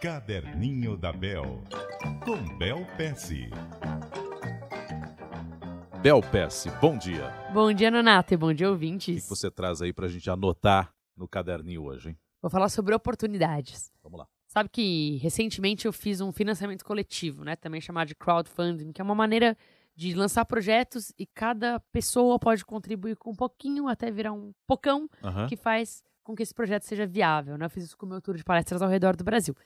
Caderninho da Bel, com Bel Pesce. Bel Pesce, bom dia. Bom dia, Nonato, e bom dia, O ouvintes. que você traz aí pra gente anotar no caderninho hoje, hein? Vou falar sobre oportunidades. Vamos lá. Sabe que recentemente eu fiz um financiamento coletivo, né? Também chamado de crowdfunding, que é uma maneira de lançar projetos e cada pessoa pode contribuir com um pouquinho até virar um pocão Aham. que faz com que esse projeto seja viável, né? Eu fiz isso com o meu tour de palestras ao redor do Brasil.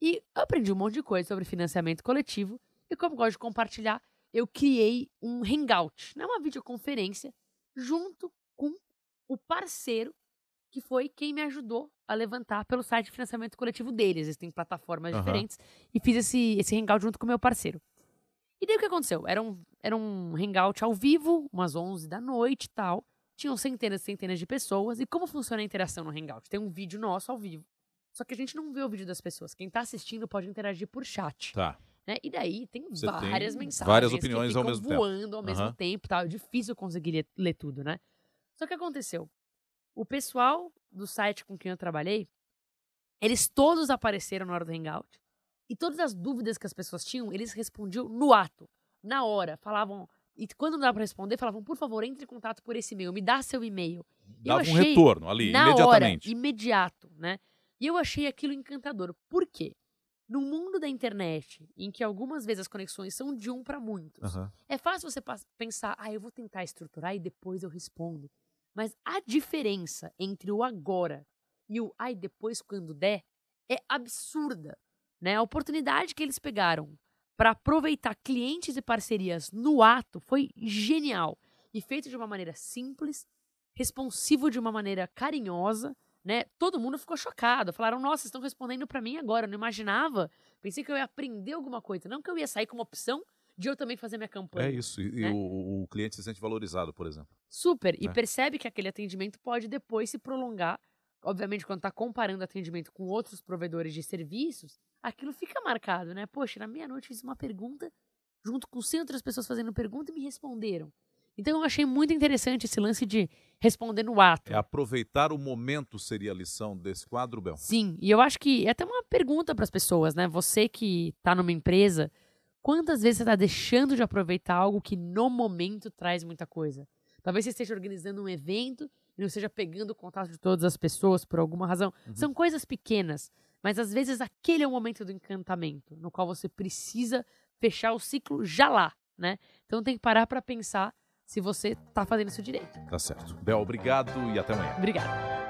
E aprendi um monte de coisa sobre financiamento coletivo e como gosto de compartilhar, eu criei um hangout, né? Uma videoconferência junto com o parceiro que foi quem me ajudou a levantar pelo site de financiamento coletivo deles. Eles têm plataformas Aham. diferentes. E fiz esse, esse hangout junto com o meu parceiro. E daí o que aconteceu? Era um, era um hangout ao vivo, umas 11 da noite e tal. Tinham centenas e centenas de pessoas. E como funciona a interação no hangout? Tem um vídeo nosso ao vivo. Só que a gente não vê o vídeo das pessoas. Quem tá assistindo pode interagir por chat. Tá. né? E daí tem Você várias tem mensagens. várias opiniões ao mesmo tempo. voando ao mesmo Aham. tempo. Tal. É difícil conseguir ler, ler tudo, né? Só que aconteceu. O pessoal do site com quem eu trabalhei, eles todos apareceram na hora do hangout. E todas as dúvidas que as pessoas tinham, eles respondiam no ato, na hora. Falavam. E quando não dava pra responder, falavam, por favor, entre em contato por esse e-mail, me dá seu e-mail. Dava um retorno ali, na imediatamente. hora, imediato, né? E eu achei aquilo encantador. Por quê? No mundo da internet, em que algumas vezes as conexões são de um para muitos, Aham. é fácil você pensar, ah, eu vou tentar estruturar e depois eu respondo. Mas a diferença entre o agora e o ai depois quando der é absurda, né? A oportunidade que eles pegaram para aproveitar clientes e parcerias no ato foi genial e feito de uma maneira simples, responsivo de uma maneira carinhosa, né? Todo mundo ficou chocado, falaram: "Nossa, estão respondendo para mim agora, eu não imaginava. Pensei que eu ia aprender alguma coisa, não que eu ia sair com uma opção de eu também fazer minha campanha". É isso. E, e né? o, o cliente se sente valorizado, por exemplo. Super. E É. percebe que aquele atendimento pode depois se prolongar. Obviamente, quando está comparando atendimento com outros provedores de serviços, aquilo fica marcado, né? Poxa, na meia-noite fiz uma pergunta, junto com 100 outras pessoas fazendo pergunta e me responderam. Então, eu achei muito interessante esse lance de responder no ato. É aproveitar o momento seria a lição desse quadro, Bel? Sim, e eu acho que é até uma pergunta para as pessoas, né? Você que está numa empresa, quantas vezes você está deixando de aproveitar algo que no momento traz muita coisa? Talvez você esteja organizando um evento e não esteja pegando o contato de todas as pessoas por alguma razão. São coisas pequenas, mas às vezes aquele é o momento do encantamento, no qual você precisa fechar o ciclo já lá, né? Então tem que parar para pensar se você está fazendo isso direito. Tá certo. Bel, obrigado e até amanhã. Obrigada.